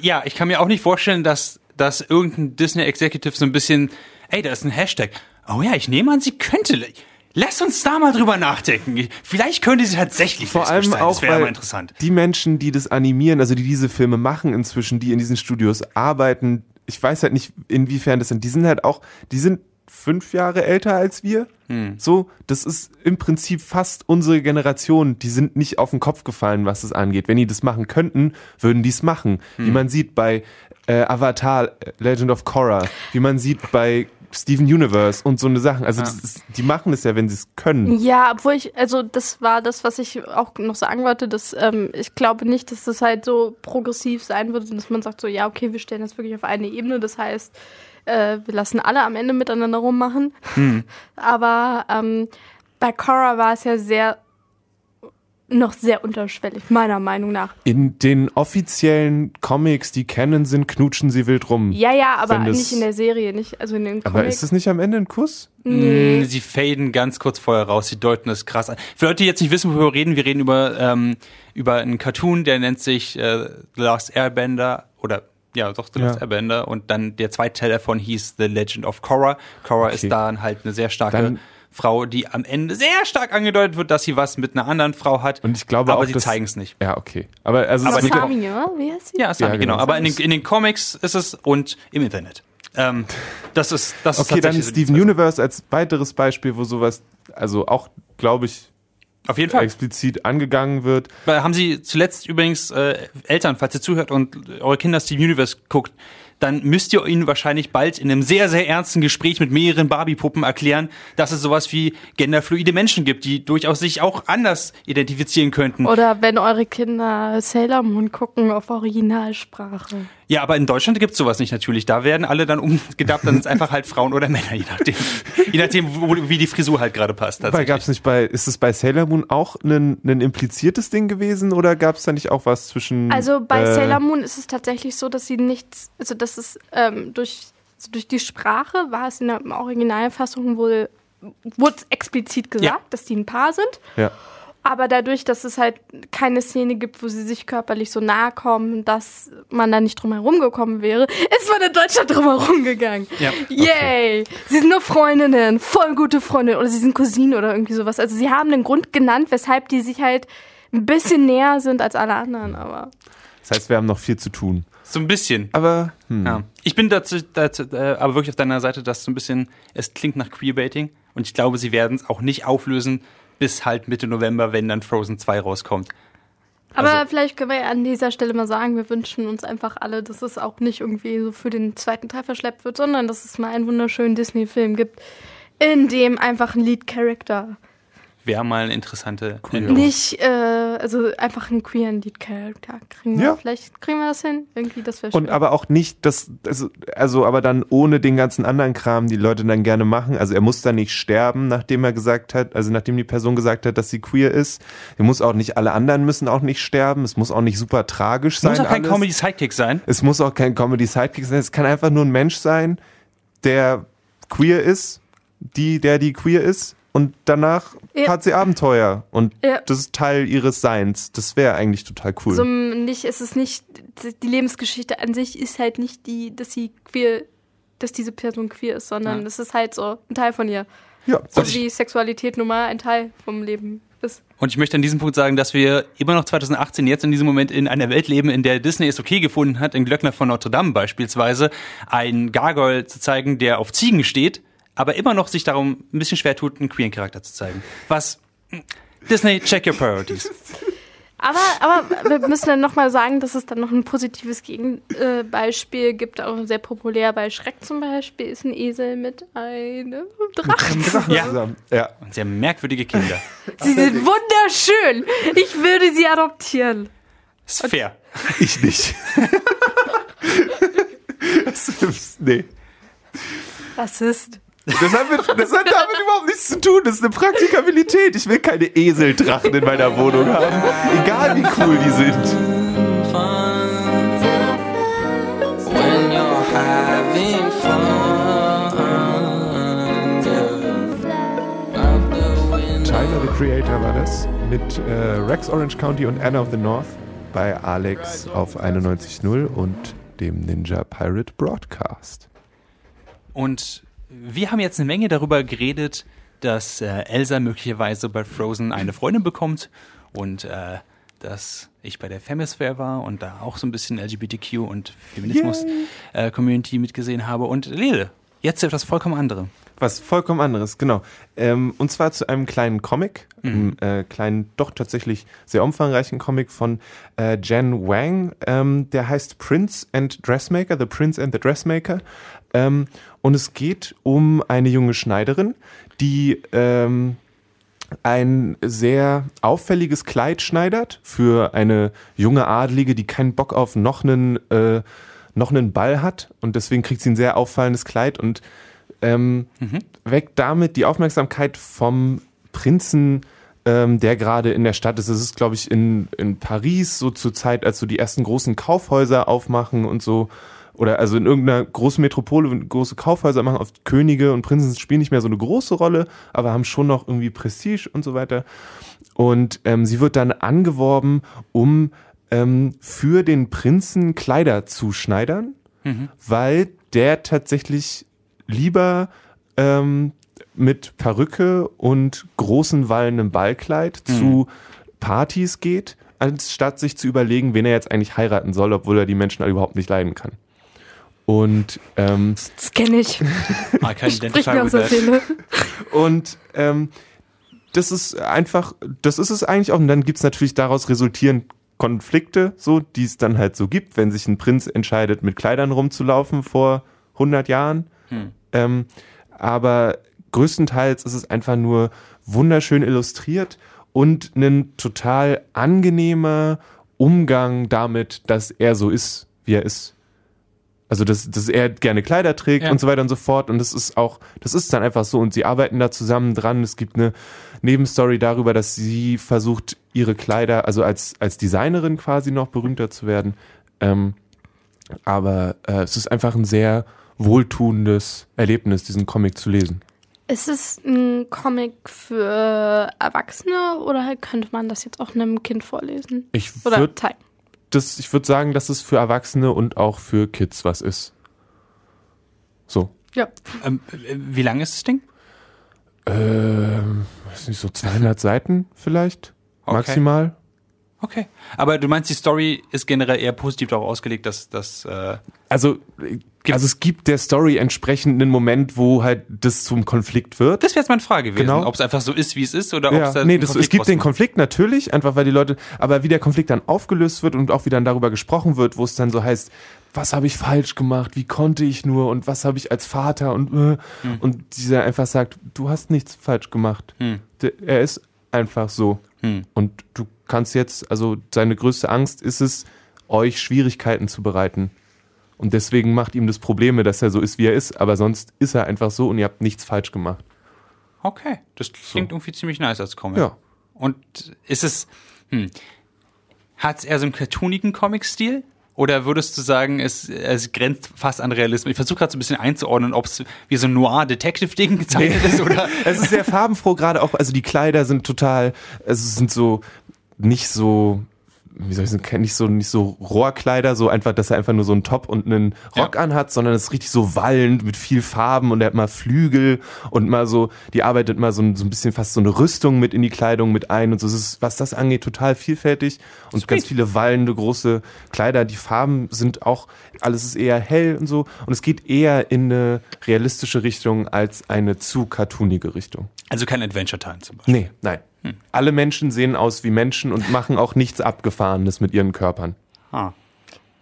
Ja, ich kann mir auch nicht vorstellen, dass, dass irgendein Disney-Executive so ein bisschen, ey, da ist ein Hashtag. Oh ja, ich nehme an, sie könnte. Lass uns da mal drüber nachdenken. Vielleicht könnte sie tatsächlich Vor allem sein. auch, weil interessant. die Menschen, die das animieren, also die diese Filme machen inzwischen, die in diesen Studios arbeiten, ich weiß halt nicht, inwiefern das sind, die sind halt auch, die sind fünf Jahre älter als wir. Hm. So, das ist im Prinzip fast unsere Generation. Die sind nicht auf den Kopf gefallen, was das angeht. Wenn die das machen könnten, würden die es machen. Wie Hm. man sieht bei äh, Avatar, äh, Legend of Korra, wie man sieht bei Steven Universe und so eine Sachen. Also das ist, die machen es ja, wenn sie es können. Ja, obwohl ich, also das war das, was ich auch noch sagen wollte, dass ähm, ich glaube nicht, dass das halt so progressiv sein würde, dass man sagt so, ja, okay, wir stellen das wirklich auf eine Ebene. Das heißt, äh, wir lassen alle am Ende miteinander rummachen. Aber ähm, bei Cora war es ja sehr noch sehr unterschwellig, meiner Meinung nach. In den offiziellen Comics, die kennen, sind knutschen sie wild rum. Ja, ja, aber das- nicht in der Serie, nicht, also in den Aber Comics. ist es nicht am Ende ein Kuss? nee. Mm, Sie faden ganz kurz vorher raus, sie deuten das krass an. Für Leute, die jetzt nicht wissen, worüber wir reden, wir reden über, ähm, über einen Cartoon, der nennt sich äh, The Last Airbender oder ja, doch The Ja. Last Airbender und dann der zweite Teil davon hieß The Legend of Korra. Korra Okay. ist dann halt eine sehr starke Dann- Frau, die am Ende sehr stark angedeutet wird, dass sie was mit einer anderen Frau hat. Und ich glaube aber auch, sie dass- zeigen es nicht. Ja, okay. Aber also Aber Sami, oder? Wie heißt sie? Ja, Sami, Ja, genau. genau. Aber in den, in den Comics ist es und im Internet. Ähm, das ist das ist Okay, dann so die Steven Universe als weiteres Beispiel, wo sowas, also auch, glaube ich. Auf jeden Fall. explizit angegangen wird. Weil Haben Sie zuletzt übrigens äh, Eltern, falls ihr zuhört und eure Kinder Steven Universe guckt, dann müsst ihr ihnen wahrscheinlich bald in einem sehr, sehr ernsten Gespräch mit mehreren Barbie-Puppen erklären, dass es sowas wie genderfluide Menschen gibt, die durchaus sich auch anders identifizieren könnten. Oder wenn eure Kinder Sailor Moon gucken auf Originalsprache. Ja, aber in Deutschland gibt's sowas nicht natürlich. Da werden alle dann umgedappt, dann sind es einfach halt Frauen oder Männer, je nachdem. Je nachdem, wo, wie die Frisur halt gerade passt. Weil tatsächlich. gab es nicht bei, ist es bei Sailor Moon auch ein, ein impliziertes Ding gewesen oder gab es da nicht auch was zwischen. Also bei äh, Sailor Moon ist es tatsächlich so, dass sie nichts, also dass es ähm, durch, also durch die Sprache war es in der Originalfassung wohl, wurde explizit gesagt, Ja. dass die ein Paar sind. Ja. Aber dadurch, dass es halt keine Szene gibt, wo sie sich körperlich so nahe kommen, dass man da nicht drum herum gekommen wäre, ist man in Deutschland drum herum gegangen. Ja. Yay! Sie sind nur Freundinnen, voll gute Freundinnen oder sie sind Cousinen oder irgendwie sowas. Also sie haben einen Grund genannt, weshalb die sich halt ein bisschen näher sind als alle anderen, aber. Das heißt, wir haben noch viel zu tun. So ein bisschen. Aber hm. Ja. Ich bin dazu, dazu äh, aber wirklich auf deiner Seite, dass so ein bisschen, es klingt nach Queerbaiting und ich glaube, sie werden es auch nicht auflösen bis halt Mitte November, wenn dann Frozen 2 rauskommt. Aber Also- vielleicht können wir ja an dieser Stelle mal sagen, wir wünschen uns einfach alle, dass es auch nicht irgendwie so für den zweiten Teil verschleppt wird, sondern dass es mal einen wunderschönen Disney-Film gibt, in dem einfach ein Lead-Character, Wäre mal eine interessante. Änderung. nicht, äh, also einfach einen queeren Lead-Character kriegen wir. Ja. Vielleicht kriegen wir das hin, irgendwie, das wäre Und aber auch nicht, das, also, also aber dann ohne den ganzen anderen Kram, die Leute dann gerne machen. Also er muss da nicht sterben, nachdem er gesagt hat, also nachdem die Person gesagt hat, dass sie queer ist. Er muss auch nicht, alle anderen müssen auch nicht sterben. Es muss auch nicht super tragisch sein. Muss auch kein. Comedy-Sidekick sein. Es muss auch kein Comedy-Sidekick sein. Es kann einfach nur ein Mensch sein, der queer ist, die, der die queer ist. Und danach Ja. hat sie Abenteuer. Und Ja. das ist Teil ihres Seins. Das wäre eigentlich total cool. so nicht, es ist nicht, die Lebensgeschichte an sich ist halt nicht die, dass sie queer, dass diese Person queer ist, sondern Ja. es ist halt so ein Teil von ihr. ja, So Und wie Sexualität nun mal ein Teil vom Leben ist. Und ich möchte an diesem Punkt sagen, dass wir immer noch 2018 jetzt in diesem Moment in einer Welt leben, in der Disney es okay gefunden hat, in Glöckner von Notre Dame beispielsweise, einen Gargoyle zu zeigen, der auf Ziegen steht, aber immer noch sich darum ein bisschen schwer tut, einen queeren Charakter zu zeigen. Was Disney, check your priorities. Aber, aber wir müssen dann nochmal sagen, dass es dann noch ein positives Gegenbeispiel gibt, auch sehr populär bei Schreck zum Beispiel, ist ein Esel mit einem Drachen. Drachen Ja. zusammen. Ja. Und sehr merkwürdige Kinder. Sie sind wunderschön. Ich würde sie adoptieren. Ist fair. Ich nicht. das ist, nee. Rassist. Das hat, mit, das hat damit überhaupt nichts zu tun. Das ist eine Praktikabilität. Ich will keine Eseldrachen in meiner Wohnung haben. Egal wie cool die sind. Tyler the Creator war das. Mit äh, Rex Orange County und Anna of the North bei Alex auf 91.0 und dem Ninja Pirate Broadcast. Und wir haben jetzt eine Menge darüber geredet, dass äh, Elsa möglicherweise bei Frozen eine Freundin bekommt und äh, dass ich bei der Femisphere war und da auch so ein bisschen LGBTQ und Feminismus-Community mitgesehen habe. Und Lele, jetzt etwas vollkommen anderes. Was vollkommen anderes, genau. Ähm, und zwar zu einem kleinen Comic, einem äh, kleinen, doch tatsächlich sehr umfangreichen Comic von äh, Jen Wang. Ähm, der heißt Prince and Dressmaker, The Prince and the Dressmaker. Ähm, und es geht um eine junge Schneiderin, die ähm, ein sehr auffälliges Kleid schneidert für eine junge Adlige, die keinen Bock auf noch einen, äh, noch einen Ball hat. Und deswegen kriegt sie ein sehr auffallendes Kleid und ähm, weckt damit die Aufmerksamkeit vom Prinzen ähm, der gerade in der Stadt ist. Es ist, glaube ich, in, in Paris so zur Zeit, als so die ersten großen Kaufhäuser aufmachen und so. Oder also in irgendeiner großen Metropole, wenn große Kaufhäuser machen, oft Könige und Prinzen spielen nicht mehr so eine große Rolle, aber haben schon noch irgendwie Prestige und so weiter. Und ähm, sie wird dann angeworben, um ähm, für den Prinzen Kleider zu schneidern, weil der tatsächlich lieber ähm, mit Perücke und großen wallendem Ballkleid zu Partys geht, anstatt sich zu überlegen, wen er jetzt eigentlich heiraten soll, obwohl er die Menschen überhaupt nicht leiden kann. Und ähm, Das kenne ich. I can Sprich mir aus der. Seele. Und ähm, das ist einfach, das ist es eigentlich auch. Und dann gibt's natürlich daraus resultierend Konflikte, so, die es dann halt so gibt, wenn sich ein Prinz entscheidet, mit Kleidern rumzulaufen vor 100 Jahren. Ähm, aber größtenteils ist es einfach nur wunderschön illustriert und ein total angenehmer Umgang damit, dass er so ist, wie er ist. Also, dass, dass er gerne Kleider trägt Ja. und so weiter und so fort. Und das ist auch, das ist dann einfach so. Und sie arbeiten da zusammen dran. Es gibt eine Nebenstory darüber, dass sie versucht, ihre Kleider, also als, als Designerin quasi noch berühmter zu werden. Ähm, aber äh, es ist einfach ein sehr wohltuendes Erlebnis, diesen Comic zu lesen. Ist es ein Comic für Erwachsene oder könnte man das jetzt auch einem Kind vorlesen? Ich Oder würde zeigen? Das, ich würde sagen, dass es für Erwachsene und auch für Kids was ist. So. Ja. Ähm, äh, wie lang ist das Ding? Ähm, weiß nicht, so 200 Seiten vielleicht? Okay. Maximal? Okay. Aber du meinst, die Story ist generell eher positiv darauf ausgelegt, dass das. Äh, Also, äh, also es gibt der Story entsprechend einen Moment, wo halt das zum Konflikt wird. das wäre jetzt meine Frage gewesen. Genau. Ob es einfach so ist, wie es ist, oder ob Ja, es da nee, das, es gibt den Konflikt natürlich, einfach weil die Leute, aber wie der Konflikt dann aufgelöst wird und auch wie dann darüber gesprochen wird, wo es dann so heißt, was habe ich falsch gemacht, wie konnte ich nur und was habe ich als Vater und äh, und dieser einfach sagt, du hast nichts falsch gemacht. Hm. Der, er ist einfach so. Hm. Und du kannst jetzt, also seine größte Angst ist es, euch Schwierigkeiten zu bereiten. Und deswegen macht ihm das Probleme, dass er so ist, wie er ist, aber sonst ist er einfach so und ihr habt nichts falsch gemacht. Okay, das klingt irgendwie ziemlich nice als Comic. Ja. Und ist es, hm, hat es eher so einen cartoonigen Comic-Stil? Oder würdest du sagen, es, es grenzt fast an Realismus? Ich versuche gerade so ein bisschen einzuordnen, ob es wie so ein Noir-Detective-Ding gezeichnet ist oder. Es ist sehr farbenfroh, gerade auch, also die Kleider sind total, es sind so nicht so, wie soll ich sagen, nicht so, nicht so Rohrkleider, so einfach, dass er einfach nur so einen Top und einen Rock Ja. anhat, sondern es ist richtig so wallend mit viel Farben und er hat mal Flügel und mal so, die arbeitet mal so, ein- so ein bisschen fast so eine Rüstung mit in die Kleidung mit ein und so. Es ist, was das angeht, total vielfältig und Sweet. ganz viele wallende große Kleider. Die Farben sind auch, alles ist eher hell und so und es geht eher in eine realistische Richtung als eine zu cartoonige Richtung. Also kein Adventure Time zum Beispiel. Nee, nein. Alle Menschen sehen aus wie Menschen und machen auch nichts Abgefahrenes mit ihren Körpern. Ah.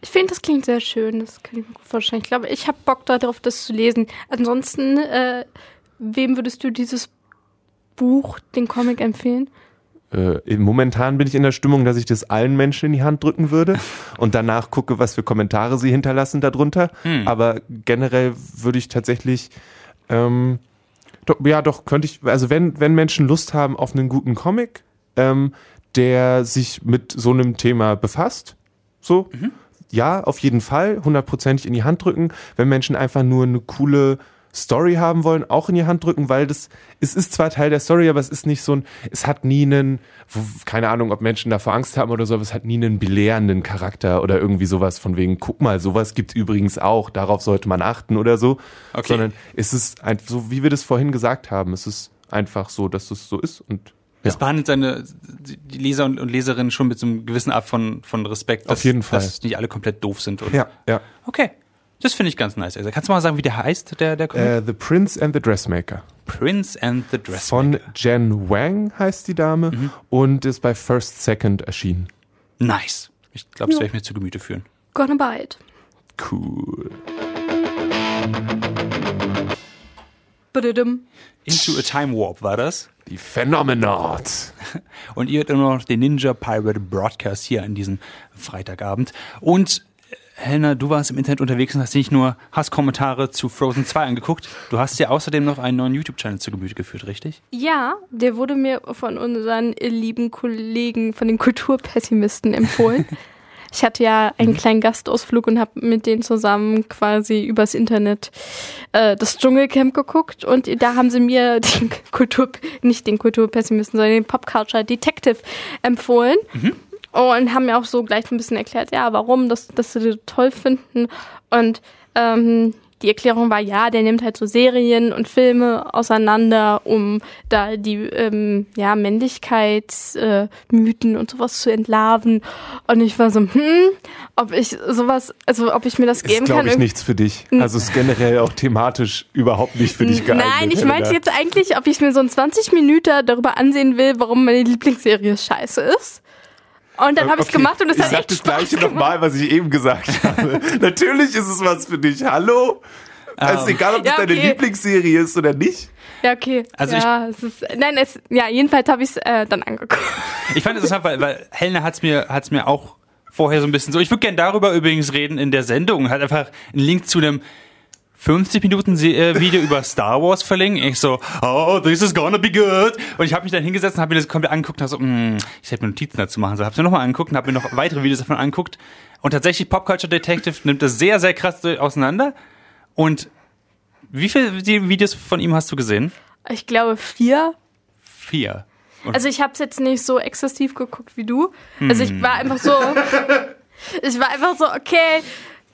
Ich finde, das klingt sehr schön. Das kann ich mir gut vorstellen. Ich glaube, ich habe Bock darauf, das zu lesen. Ansonsten, äh, wem würdest du dieses Buch, den Comic empfehlen? Äh, momentan bin ich in der Stimmung, dass ich das allen Menschen in die Hand drücken würde und danach gucke, was für Kommentare sie hinterlassen darunter. Aber generell würde ich tatsächlich, ähm, doch, ja doch, könnte ich, also wenn, wenn Menschen Lust haben auf einen guten Comic, ähm, der sich mit so einem Thema befasst, so, ja, auf jeden Fall, hundertprozentig in die Hand drücken. Wenn Menschen einfach nur eine coole Story haben wollen, auch in die Hand drücken, weil das, es ist zwar Teil der Story, aber es ist nicht so ein, es hat nie einen, wo- keine Ahnung, ob Menschen davor Angst haben oder so, aber es hat nie einen belehrenden Charakter oder irgendwie sowas von wegen, guck mal, sowas gibt's übrigens auch, darauf sollte man achten oder so. Okay. Sondern es ist einfach so, wie wir das vorhin gesagt haben, es ist einfach so, dass es so ist und Das behandelt seine die Leser und, und Leserinnen schon mit so einem gewissen Art von, von Respekt, dass, Auf jeden Fall. dass nicht alle komplett doof sind. Und ja, ja. Okay. Das finde ich ganz nice. Also, kannst du mal sagen, wie der heißt, der, der Comic? Äh, The Prince and the Dressmaker. Prince and the Dress. Von Jen Wang heißt die Dame und ist bei First Second erschienen. Nice. Ich glaube, das werde ich mir zu Gemüte führen. Gonna buy it. Cool. Into a Time Warp war das. Die Phenomenauts. Und ihr hört immer noch den Ninja Pirate Broadcast hier an diesem Freitagabend. Und Helena, du warst im Internet unterwegs und hast nicht nur Hasskommentare zu Frozen 2 angeguckt, du hast dir außerdem noch einen neuen YouTube-Channel zu Gemüte geführt, richtig? Ja, der wurde mir von unseren lieben Kollegen, von den Kulturpessimisten empfohlen. Ich hatte ja einen kleinen Gastausflug und habe mit denen zusammen quasi übers Internet äh, das Dschungelcamp geguckt und da haben sie mir den Kultur, nicht den Kulturpessimisten, sondern den Popculture Detective empfohlen. Und haben mir auch so gleich ein bisschen erklärt, ja, warum, das, dass sie das toll finden. Und ähm, die Erklärung war, ja, der nimmt halt so Serien und Filme auseinander, um da die ähm, ja, Männlichkeitsmythen äh, und sowas zu entlarven. Und ich war so, hm, ob ich sowas, also ob ich mir das Ist, geben glaube kann. ich, nichts für dich. Also ist generell auch thematisch überhaupt nicht für dich geeignet. Nein, ich meinte jetzt eigentlich, ob ich mir so ein 20 Minuten darüber ansehen will, warum meine Lieblingsserie scheiße ist. Und dann habe ich es Okay, gemacht und es ich hat sag echt das Spaß Gleiche gemacht. nochmal, was ich eben gesagt habe. Natürlich ist es was für dich. Hallo? Es ist egal, ob das Ja, deine okay. Lieblingsserie ist oder nicht. Ja, okay. Also ja, es ist, nein, es, ja, jedenfalls habe ich es äh, dann angeguckt. Ich fand es interessant, weil, weil Helena hat's mir, hat's mir auch vorher so ein bisschen so. Ich würde gerne darüber übrigens reden in der Sendung. Hat einfach einen Link zu einem 50 Minuten äh, Video über Star Wars verlinken. Ich so, oh, this is gonna be good. Und ich habe mich dann hingesetzt und habe mir das komplett angeguckt und hab so, mm, ich hätte mir Notizen dazu machen sollen. Habe mir nochmal angeguckt und habe mir noch weitere Videos davon angeguckt. Und tatsächlich Pop Culture Detective nimmt das sehr, sehr krass auseinander. Und wie viele Videos von ihm hast du gesehen? Ich glaube vier. Vier. Und Also ich habe es jetzt nicht so exzessiv geguckt wie du. Also ich war einfach so, ich war einfach so, okay.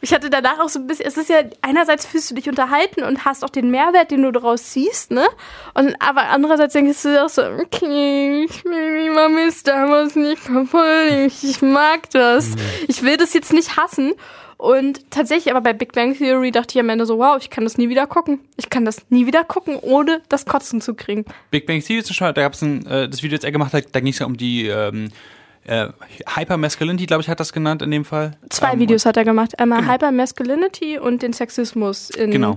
Ich hatte danach auch so ein bisschen, es ist ja, einerseits fühlst du dich unterhalten und hast auch den Mehrwert, den du daraus ziehst, ne? Und, aber andererseits denkst du auch so, okay, ich will die Mami Star Wars nicht verfolgen, ich, mag das. Ich will das jetzt nicht hassen. Und tatsächlich, aber bei Big Bang Theory dachte ich am Ende so, wow, ich kann das nie wieder gucken. Ich kann das nie wieder gucken, ohne das Kotzen zu kriegen. Big Bang Theory zum Beispiel, da gab es ein, äh, das Video, das er gemacht hat, da ging es ja um die ähm, äh, Hypermasculinity, glaube ich, hat das genannt in dem Fall. Zwei Ähm, Videos hat er gemacht. Einmal Hypermasculinity und den Sexismus. In, Genau.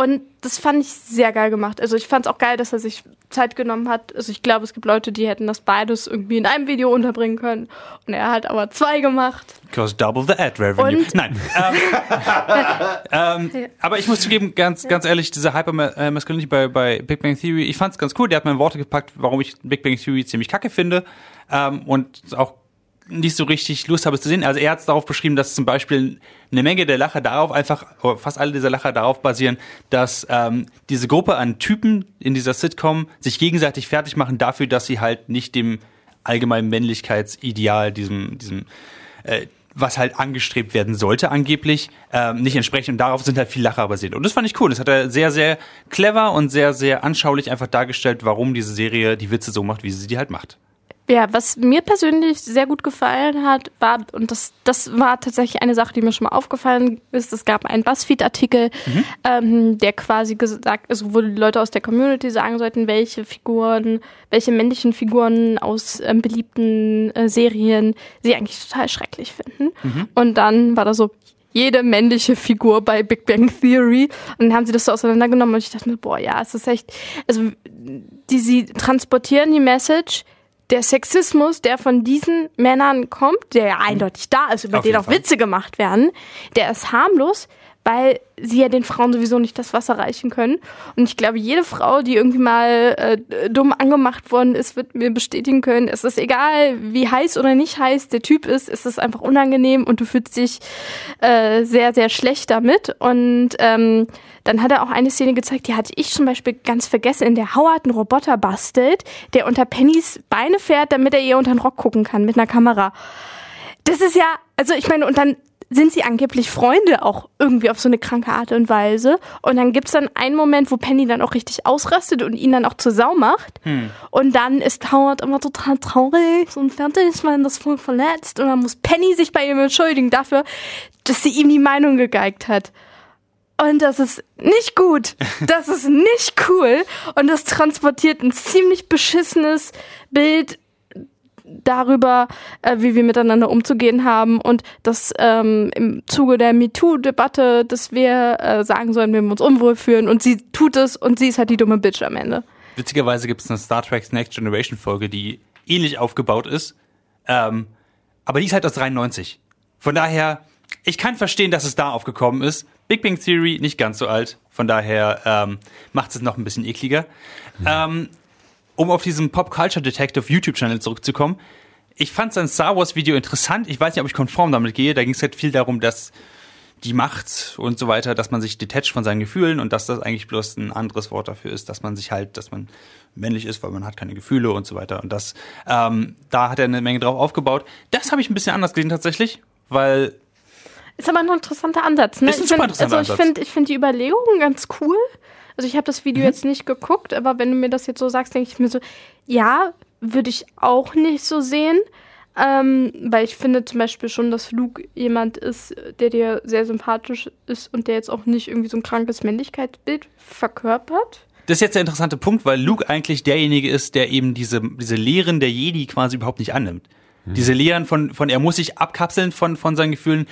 Und das fand ich sehr geil gemacht. Also ich fand es auch geil, dass er sich Zeit genommen hat. Also ich glaube, es gibt Leute, die hätten das beides irgendwie in einem Video unterbringen können. Und er hat aber zwei gemacht. Because double the ad revenue. Und- Nein. Ähm, ähm, aber ich muss zugeben, ganz, ganz ehrlich, diese Hypermasculinity bei, bei Big Bang Theory, ich fand es ganz cool. Der hat mir in Worte gepackt, warum ich Big Bang Theory ziemlich kacke finde. Ähm, und auch nicht so richtig Lust habe es zu sehen. Also er hat es darauf beschrieben, dass zum Beispiel eine Menge der Lacher darauf einfach, fast alle dieser Lacher darauf basieren, dass ähm, diese Gruppe an Typen in dieser Sitcom sich gegenseitig fertig machen dafür, dass sie halt nicht dem allgemeinen Männlichkeitsideal, diesem, diesem äh, was halt angestrebt werden sollte angeblich, ähm, nicht entsprechen. Und darauf sind halt viel Lacher basiert. Und das fand ich cool. Das hat er sehr, sehr clever und sehr, sehr anschaulich einfach dargestellt, warum diese Serie die Witze so macht, wie sie die halt macht. Ja, was mir persönlich sehr gut gefallen hat, war, und das, das war tatsächlich eine Sache, die mir schon mal aufgefallen ist, es gab einen BuzzFeed-Artikel, ähm, der quasi gesagt, also wo die Leute aus der Community sagen sollten, welche Figuren, welche männlichen Figuren aus ähm, beliebten äh, Serien sie eigentlich total schrecklich finden. Und dann war da so, jede männliche Figur bei Big Bang Theory. Und dann haben sie das so auseinandergenommen und ich dachte mir, boah, ja, es ist echt, also die, sie transportieren die Message, der Sexismus, der von diesen Männern kommt, der ja eindeutig da ist, über Auf den auch Fall. Witze gemacht werden, der ist harmlos, weil sie ja den Frauen sowieso nicht das Wasser reichen können. Und ich glaube, jede Frau, die irgendwie mal äh, dumm angemacht worden ist, wird mir bestätigen können, es ist egal, wie heiß oder nicht heiß der Typ ist, es ist einfach unangenehm und du fühlst dich äh, sehr, sehr schlecht damit. Und ähm, dann hat er auch eine Szene gezeigt, die hatte ich zum Beispiel ganz vergessen, in der Howard einen Roboter bastelt, der unter Pennys Beine fährt, damit er ihr unter den Rock gucken kann mit einer Kamera. Das ist ja, also ich meine, und dann sind sie angeblich Freunde auch irgendwie auf so eine kranke Art und Weise. Und dann gibt's dann einen Moment, wo Penny dann auch richtig ausrastet und ihn dann auch zur Sau macht. Und dann ist Howard immer total traurig und fertig, weil das voll verletzt. Und dann muss Penny sich bei ihm entschuldigen dafür, dass sie ihm die Meinung gegeigt hat. Und das ist nicht gut. Das ist nicht cool. Und das transportiert ein ziemlich beschissenes Bild darüber, äh, wie wir miteinander umzugehen haben und dass ähm, im Zuge der MeToo-Debatte, dass wir äh, sagen sollen, wenn wir uns unwohl fühlen und sie tut es und sie ist halt die dumme Bitch am Ende. Witzigerweise gibt es eine Star Trek Next Generation Folge, die ähnlich aufgebaut ist. Ähm, aber die ist halt aus 93. Von daher, ich kann verstehen, dass es da aufgekommen ist. Big Bang Theory nicht ganz so alt, von daher ähm, macht es noch ein bisschen ekliger. Ähm, um auf diesen Pop Culture Detective YouTube-Channel zurückzukommen. Ich fand sein Star Wars Video interessant. Ich weiß nicht, ob ich konform damit gehe. Da ging es halt viel darum, dass die Macht und so weiter, dass man sich detached von seinen Gefühlen und dass das eigentlich bloß ein anderes Wort dafür ist, dass man sich halt, dass man männlich ist, weil man hat keine Gefühle und so weiter. Und das, ähm, da hat er eine Menge drauf aufgebaut. Das habe ich ein bisschen anders gesehen tatsächlich, weil Ist aber ein interessanter Ansatz. Ne? Ist ein ich super find, interessanter also ich finde ich find die Überlegungen ganz cool. Also ich habe das Mhm. Video jetzt nicht geguckt, aber wenn du mir das jetzt so sagst, denke ich mir so, ja, würde ich auch nicht so sehen. Ähm, weil ich finde zum Beispiel schon, dass Luke jemand ist, der dir sehr sympathisch ist und der jetzt auch nicht irgendwie so ein krankes Männlichkeitsbild verkörpert. Das ist jetzt der interessante Punkt, weil Luke eigentlich derjenige ist, der eben diese, diese Lehren der Jedi quasi überhaupt nicht annimmt. Diese Lehren von, von, er muss sich abkapseln von, von seinen Gefühlen,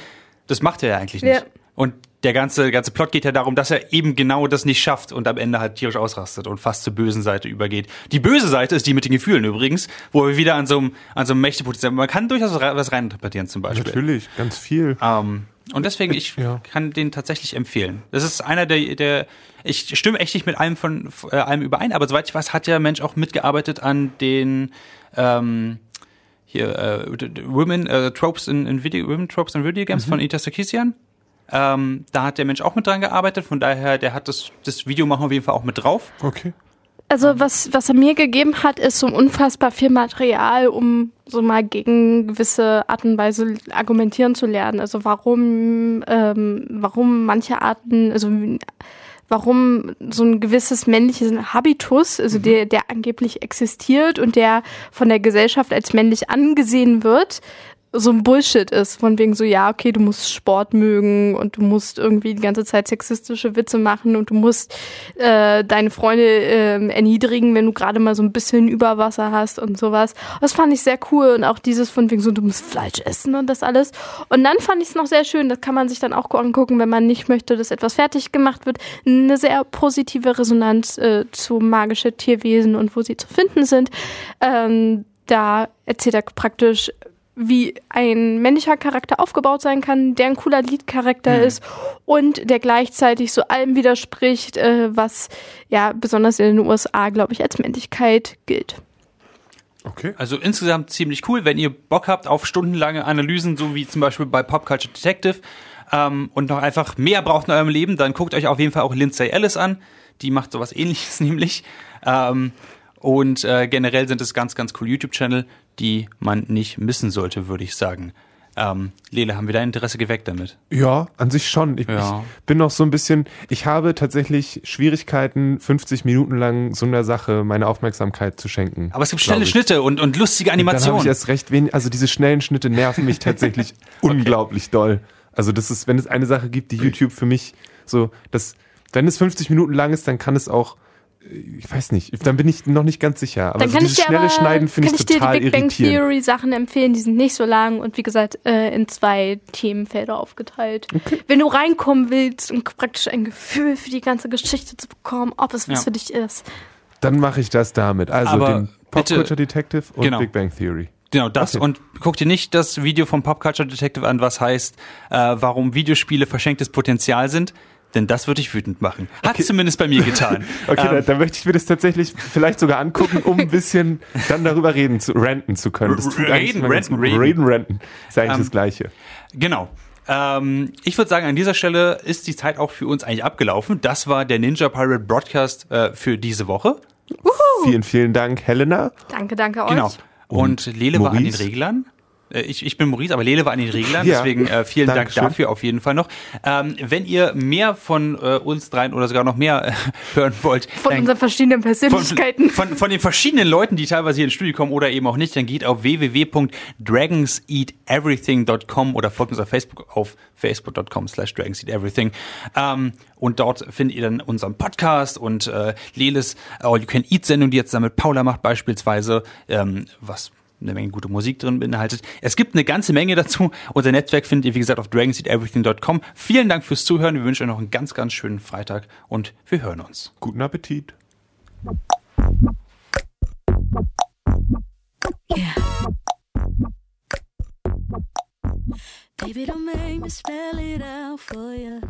das macht er ja eigentlich nicht. Ja. Und der ganze, ganze Plot geht ja darum, dass er eben genau das nicht schafft und am Ende halt tierisch ausrastet und fast zur bösen Seite übergeht. Die böse Seite ist die mit den Gefühlen übrigens, wo wir wieder an so einem, an so einem Mächtepotenzial, man kann durchaus was reininterpretieren zum Beispiel. Natürlich, ganz viel. Ähm, und deswegen, ich Ja. kann den tatsächlich empfehlen. Das ist einer der, der ich stimme echt nicht mit allem von äh, allem überein, aber soweit ich weiß, hat der Mensch auch mitgearbeitet an den ähm, hier äh, Women äh, Tropes in, in Video Women Tropes in Video Games von Ita Sarkisian. Ähm, da hat der Mensch auch mit dran gearbeitet, von daher, der hat das, das Video machen auf jeden Fall auch mit drauf. Okay. Also was, was er mir gegeben hat, ist so unfassbar viel Material, um so mal gegen gewisse Art und Weise argumentieren zu lernen. Also warum, ähm, warum manche Arten, also warum so ein gewisses männliches Habitus, also der, der angeblich existiert und der von der Gesellschaft als männlich angesehen wird, so ein Bullshit ist, von wegen so, ja, okay, du musst Sport mögen und du musst irgendwie die ganze Zeit sexistische Witze machen und du musst äh, deine Freunde ähm, erniedrigen, wenn du gerade mal so ein bisschen Überwasser hast und sowas. Das fand ich sehr cool und auch dieses von wegen so, du musst Fleisch essen und das alles. Und dann fand ich es noch sehr schön, das kann man sich dann auch angucken, wenn man nicht möchte, dass etwas fertig gemacht wird, eine sehr positive Resonanz äh, zu magische Tierwesen und wo sie zu finden sind. Ähm, da erzählt er praktisch wie ein männlicher Charakter aufgebaut sein kann, der ein cooler Lead-Charakter ist und der gleichzeitig so allem widerspricht, äh, was ja besonders in den USA, glaube ich, als Männlichkeit gilt. Okay. Also insgesamt ziemlich cool, wenn ihr Bock habt auf stundenlange Analysen, so wie zum Beispiel bei Pop Culture Detective ähm, und noch einfach mehr braucht in eurem Leben, dann guckt euch auf jeden Fall auch Lindsay Ellis an. Die macht sowas ähnliches nämlich. Ähm, und äh, generell sind es ganz, ganz cool YouTube-Channel, die man nicht missen sollte, würde ich sagen. Ähm, Lele, haben wir dein Interesse geweckt damit? Ja, an sich schon. Ich, Ja. ich bin noch so ein bisschen, ich habe tatsächlich Schwierigkeiten, 50 Minuten lang so einer Sache meine Aufmerksamkeit zu schenken. Aber es gibt schnelle ich. Schnitte und, und lustige Dann habe Animationen. ich erst recht wenig, also diese schnellen Schnitte nerven mich tatsächlich unglaublich doll. Also das ist, wenn es eine Sache gibt, die YouTube für mich so, das, wenn es 50 Minuten lang ist, dann kann es auch, ich weiß nicht, dann bin ich noch nicht ganz sicher. Aber Dann so kann ich dieses dir schnelle aber, Schneiden finde kann ich ich dir total die Big Bang irritierend. Theory Sachen empfehlen, die sind nicht so lang und wie gesagt äh, in zwei Themenfelder aufgeteilt. Wenn du reinkommen willst und praktisch ein Gefühl für die ganze Geschichte zu bekommen, ob es was Ja. für dich ist. Dann mache ich das damit. Also Aber den Pop bitte- Culture Detective und Genau. Big Bang Theory. Genau, das. Okay. Und guck dir nicht das Video vom Pop Culture Detective an, was heißt, äh, warum Videospiele verschenktes Potenzial sind. Denn das würde ich wütend machen. Hat zumindest bei mir getan. Okay, Ähm, dann, dann möchte ich mir das tatsächlich vielleicht sogar angucken, um ein bisschen dann darüber reden zu, ranten zu können. Das tut Reden, ranten, reden. reden, ranten. Ist eigentlich Ähm, das Gleiche. Genau. Ähm, ich würde sagen, an dieser Stelle ist die Zeit auch für uns eigentlich abgelaufen. Das war der Ninja Pirate Broadcast äh, für diese Woche. Vielen, vielen Dank, Helena. Danke, danke euch. Genau. Und Lele war an den Maurice? Reglern. Äh, Ich, ich bin Maurice, aber Lele war an den Reglern, Ja. deswegen äh, vielen Dankeschön. Dank dafür auf jeden Fall noch. Ähm, wenn ihr mehr von äh, uns dreien oder sogar noch mehr äh, hören wollt, Von dann unseren verschiedenen von, Persönlichkeiten. von, von den verschiedenen Leuten, die teilweise hier ins Studio kommen oder eben auch nicht, dann geht auf www.dragonseateverything.com oder folgt uns auf Facebook auf facebook.com slash dragonseateverything. Ähm, und dort findet ihr dann unseren Podcast und äh, Leles All You Can Eat Sendung, die jetzt damit Paula macht beispielsweise, ähm, was eine Menge gute Musik drin beinhaltet. Es gibt eine ganze Menge dazu. Unser Netzwerk findet ihr, wie gesagt, auf dragonseateverything.com. Vielen Dank fürs Zuhören. Wir wünschen euch noch einen ganz, ganz schönen Freitag und wir hören uns. Guten Appetit. Baby, don't make me spell it out for you.